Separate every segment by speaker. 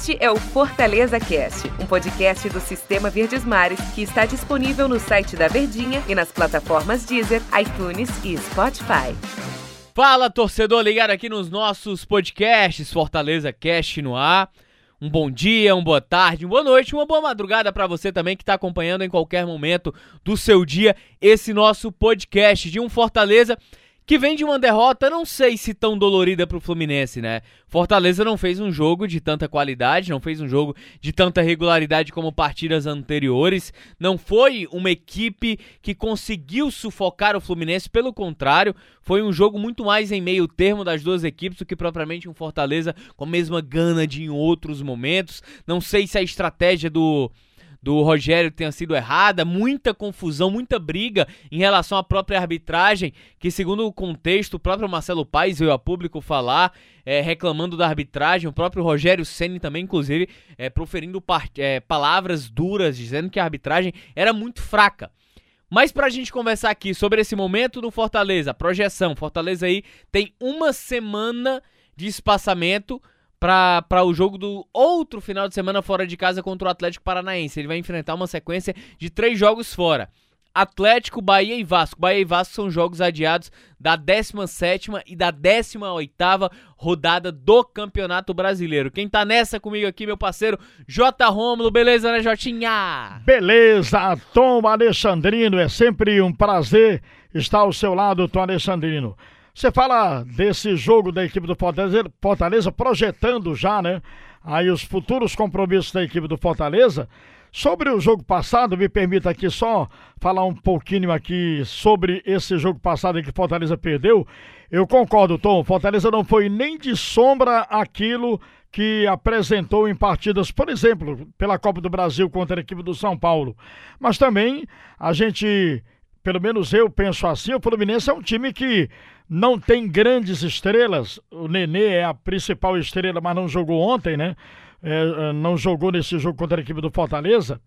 Speaker 1: Este é o Fortaleza Cast, um podcast do Sistema Verdes Mares que está disponível no site da Verdinha e nas plataformas Deezer, iTunes e Spotify.
Speaker 2: Fala, torcedor ligado aqui nos nossos podcasts Fortaleza Cast no ar. Um bom dia, uma boa tarde, uma boa noite, uma boa madrugada para você também que está acompanhando em qualquer momento do seu dia esse nosso podcast de um Fortaleza que vem de uma derrota, não sei se tão dolorida para o Fluminense, né? Fortaleza não fez um jogo de tanta qualidade, não fez um jogo de tanta regularidade como partidas anteriores, não foi uma equipe que conseguiu sufocar o Fluminense, pelo contrário, foi um jogo muito mais em meio termo das duas equipes do que propriamente um Fortaleza com a mesma gana de em outros momentos. Não sei se a estratégia do do Rogério tenha sido errada, muita confusão, muita briga em relação à própria arbitragem, que segundo o contexto, o próprio Marcelo Paes veio a público falar, é, reclamando da arbitragem, o próprio Rogério Ceni também, inclusive, é, proferindo é, palavras duras, dizendo que a arbitragem era muito fraca. Mas pra gente conversar aqui sobre esse momento do Fortaleza, projeção, Fortaleza aí tem uma semana de espaçamento para o jogo do outro final de semana fora de casa contra o Atlético Paranaense. Ele vai enfrentar uma sequência de três jogos fora. Atlético, Bahia e Vasco. Bahia e Vasco são jogos adiados da 17 e da 18 rodada do Campeonato Brasileiro. Quem tá nessa comigo aqui, meu parceiro J. Rômulo, beleza, né, Jotinha?
Speaker 3: Beleza, Tom Alexandrino, é sempre um prazer estar ao seu lado, Tom Alexandrino. Você fala desse jogo da equipe do Fortaleza, Fortaleza projetando já, né? Aí os futuros compromissos da equipe do Fortaleza. Sobre o jogo passado, me permita aqui só falar um pouquinho aqui sobre esse jogo passado em que Fortaleza perdeu. Eu concordo, Tom. Fortaleza não foi nem de sombra aquilo que apresentou em partidas, por exemplo, pela Copa do Brasil contra a equipe do São Paulo. Mas também a gente, pelo menos eu penso assim, o Fluminense é um time que não tem grandes estrelas. O Nenê é a principal estrela, mas não jogou ontem, né? É, é, não jogou nesse jogo contra a equipe do Fortaleza.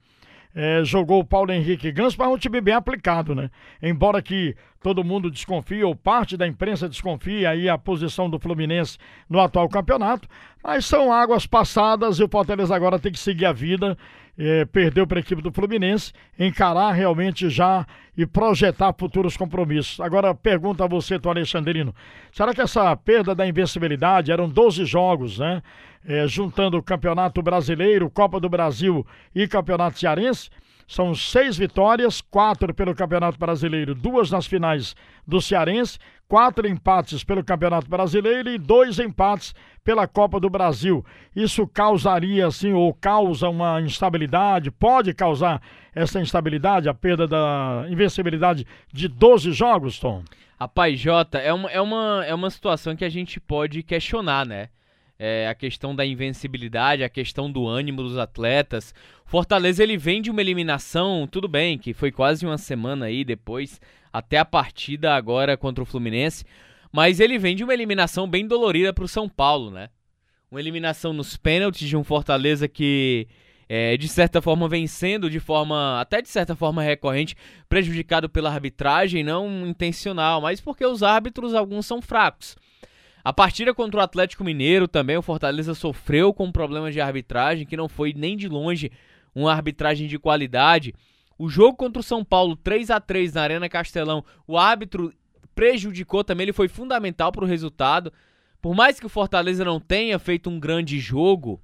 Speaker 3: É, jogou o Paulo Henrique Gans, mas é um time bem aplicado, né? Embora que todo mundo desconfie, ou parte da imprensa desconfie aí a posição do Fluminense no atual campeonato, mas são águas passadas e o Fortaleza agora tem que seguir a vida é, perdeu para a equipe do Fluminense, encarar realmente já e projetar futuros compromissos. Agora, pergunta a você, Tom Alexandrino, será que essa perda da invencibilidade, eram 12 jogos, né? É, juntando o Campeonato Brasileiro, Copa do Brasil e Campeonato Cearense, são seis vitórias, quatro pelo Campeonato Brasileiro, duas nas finais do Cearense, quatro empates pelo Campeonato Brasileiro e dois empates pela Copa do Brasil. Isso causaria, assim, ou causa uma instabilidade, pode causar essa instabilidade, a perda da invencibilidade de 12 jogos, Tom?
Speaker 2: Rapaz, Jota, é uma, é, uma, é uma situação que a gente pode questionar, né? É, a questão da invencibilidade, a questão do ânimo dos atletas. Fortaleza ele vem de uma eliminação, tudo bem, que foi quase uma semana aí depois, até a partida agora contra o Fluminense, mas ele vem de uma eliminação bem dolorida para o São Paulo, né? Uma eliminação nos pênaltis de um Fortaleza que é, de certa forma vencendo de forma, até de certa forma recorrente, prejudicado pela arbitragem, não intencional, mas porque os árbitros alguns são fracos. A partida contra o Atlético Mineiro também, o Fortaleza sofreu com problemas de arbitragem, que não foi nem de longe uma arbitragem de qualidade. O jogo contra o São Paulo, 3 a 3 na Arena Castelão, o árbitro prejudicou também, ele foi fundamental para o resultado. Por mais que o Fortaleza não tenha feito um grande jogo,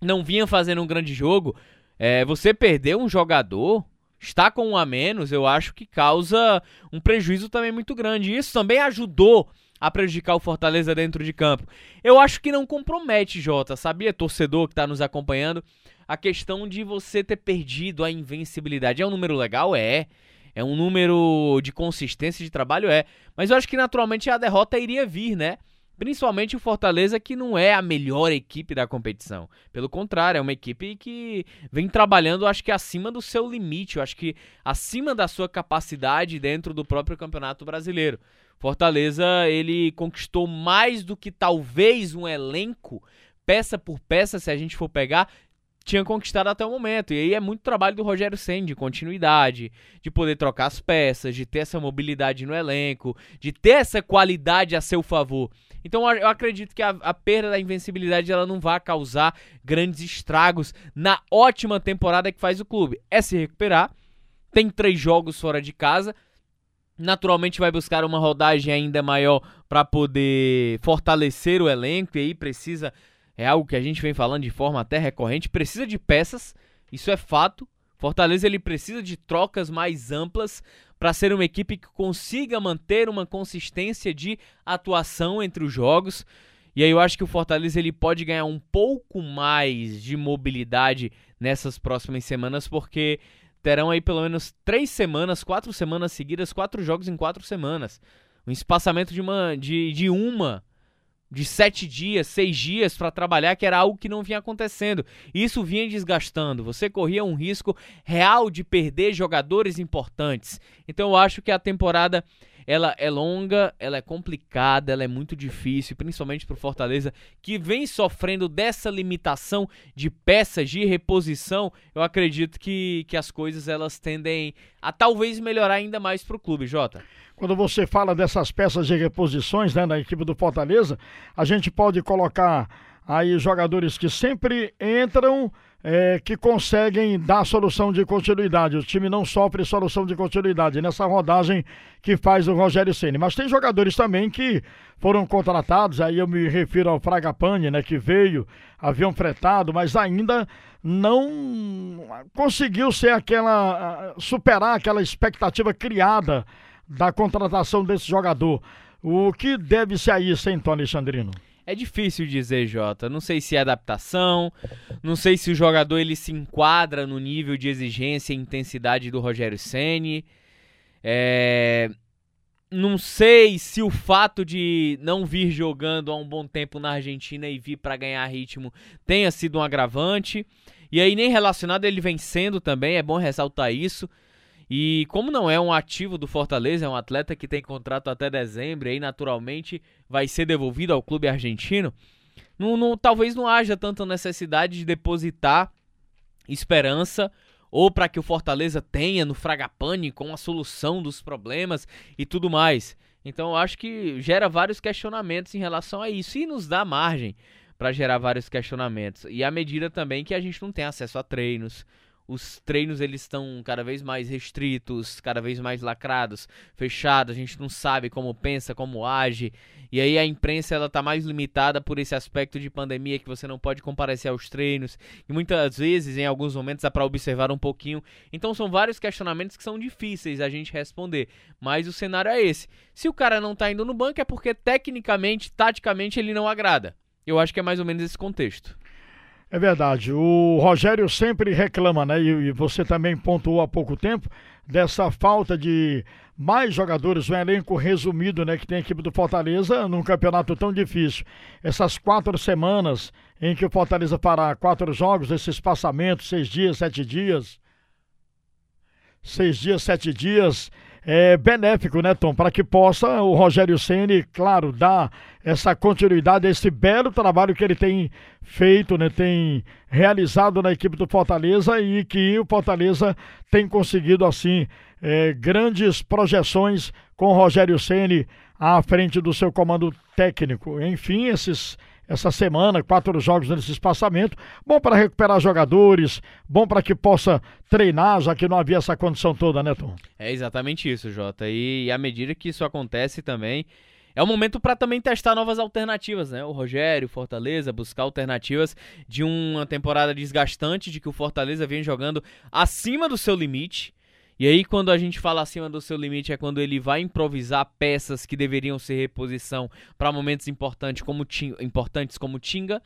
Speaker 2: não vinha fazendo um grande jogo, é, você perder um jogador, está com um a menos, eu acho que causa um prejuízo também muito grande. Isso também ajudou a prejudicar o Fortaleza dentro de campo. Eu acho que não compromete, Jota, sabia, torcedor que está nos acompanhando, a questão de você ter perdido a invencibilidade. É um número legal? É. É um número de consistência de trabalho? É. Mas eu acho que naturalmente a derrota iria vir, né? Principalmente o Fortaleza, que não é a melhor equipe da competição. Pelo contrário, é uma equipe que vem trabalhando, acho que acima do seu limite, eu acho que acima da sua capacidade dentro do próprio Campeonato Brasileiro. Fortaleza, ele conquistou mais do que talvez um elenco, peça por peça, se a gente for pegar, tinha conquistado até o momento. E aí é muito trabalho do Rogério Senna, de continuidade, de poder trocar as peças, de ter essa mobilidade no elenco, de ter essa qualidade a seu favor. Então eu acredito que a, a perda da invencibilidade ela não vai causar grandes estragos na ótima temporada que faz o clube. É se recuperar, tem três jogos fora de casa, naturalmente vai buscar uma rodagem ainda maior para poder fortalecer o elenco e aí precisa é algo que a gente vem falando de forma até recorrente, precisa de peças, isso é fato. Fortaleza ele precisa de trocas mais amplas para ser uma equipe que consiga manter uma consistência de atuação entre os jogos. E aí eu acho que o Fortaleza ele pode ganhar um pouco mais de mobilidade nessas próximas semanas, porque terão aí pelo menos três semanas, quatro semanas seguidas, quatro jogos em quatro semanas. Um espaçamento de uma de, de uma de sete dias, seis dias para trabalhar, que era algo que não vinha acontecendo. Isso vinha desgastando. Você corria um risco real de perder jogadores importantes. Então eu acho que a temporada ela é longa, ela é complicada, ela é muito difícil, principalmente para o Fortaleza, que vem sofrendo dessa limitação de peças de reposição. Eu acredito que, que as coisas elas tendem a talvez melhorar ainda mais para o clube, Jota.
Speaker 3: Quando você fala dessas peças de reposições né, na equipe do Fortaleza, a gente pode colocar aí jogadores que sempre entram é, que conseguem dar solução de continuidade. O time não sofre solução de continuidade nessa rodagem que faz o Rogério Ceni. Mas tem jogadores também que foram contratados, aí eu me refiro ao Fragapane, né, que veio, avião fretado, mas ainda não conseguiu ser aquela superar aquela expectativa criada da contratação desse jogador. O que deve ser isso, hein, Alexandrino?
Speaker 2: É difícil dizer, Jota. Não sei se é adaptação, não sei se o jogador ele se enquadra no nível de exigência e intensidade do Rogério Ceni. É... Não sei se o fato de não vir jogando há um bom tempo na Argentina e vir para ganhar ritmo tenha sido um agravante. E aí nem relacionado ele vencendo também, é bom ressaltar isso. E como não é um ativo do Fortaleza, é um atleta que tem contrato até dezembro e aí naturalmente vai ser devolvido ao clube argentino, não, não, talvez não haja tanta necessidade de depositar esperança ou para que o Fortaleza tenha no Fragapane com a solução dos problemas e tudo mais. Então eu acho que gera vários questionamentos em relação a isso e nos dá margem para gerar vários questionamentos. E à medida também que a gente não tem acesso a treinos, os treinos eles estão cada vez mais restritos, cada vez mais lacrados, fechados, a gente não sabe como pensa, como age. E aí a imprensa ela tá mais limitada por esse aspecto de pandemia que você não pode comparecer aos treinos. E muitas vezes, em alguns momentos, dá para observar um pouquinho. Então são vários questionamentos que são difíceis a gente responder. Mas o cenário é esse. Se o cara não tá indo no banco é porque tecnicamente, taticamente ele não agrada. Eu acho que é mais ou menos esse contexto.
Speaker 3: É verdade. O Rogério sempre reclama, né? E, você também pontuou há pouco tempo dessa falta de mais jogadores, um elenco resumido, né? Que tem a equipe do Fortaleza num campeonato tão difícil. Essas quatro semanas em que o Fortaleza fará quatro jogos, esse espaçamento, seis dias, sete dias. Seis dias, sete dias é, benéfico, né, Tom? Para que possa o Rogério Ceni, claro, dar essa continuidade a esse belo trabalho que ele tem feito, né, tem realizado na equipe do Fortaleza e que o Fortaleza tem conseguido assim é, grandes projeções com o Rogério Ceni à frente do seu comando técnico. Enfim, esses essa semana, quatro jogos nesse espaçamento. Bom para recuperar jogadores, bom para que possa treinar, já que não havia essa condição toda, né, Tom?
Speaker 2: É exatamente isso, Jota. E, à medida que isso acontece também, é o momento para também testar novas alternativas, né? O Rogério, Fortaleza, buscar alternativas de uma temporada desgastante, de que o Fortaleza vem jogando acima do seu limite. E aí, quando a gente fala acima do seu limite, é quando ele vai improvisar peças que deveriam ser reposição para momentos importantes como, importantes como Tinga,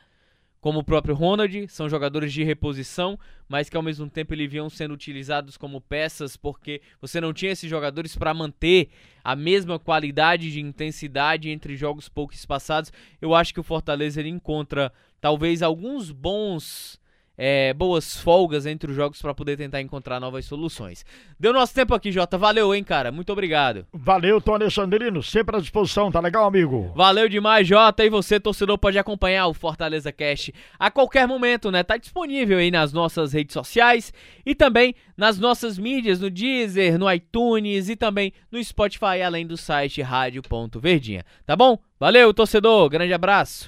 Speaker 2: como o próprio Ronald, são jogadores de reposição, mas que ao mesmo tempo eles vinham sendo utilizados como peças porque você não tinha esses jogadores para manter a mesma qualidade de intensidade entre jogos pouco espaçados. Eu acho que o Fortaleza ele encontra talvez alguns bons é, boas folgas entre os jogos para poder tentar encontrar novas soluções. Deu nosso tempo aqui, Jota. Valeu, hein, cara. Muito obrigado.
Speaker 3: Valeu, Tony Alexandrino. Sempre à disposição, tá legal, amigo?
Speaker 2: Valeu demais, Jota. E você, torcedor, pode acompanhar o Fortaleza Cast a qualquer momento, né? Tá disponível aí nas nossas redes sociais e também nas nossas mídias, no Deezer, no iTunes e também no Spotify, além do site rádio.verdinha. Tá bom? Valeu, torcedor. Grande abraço.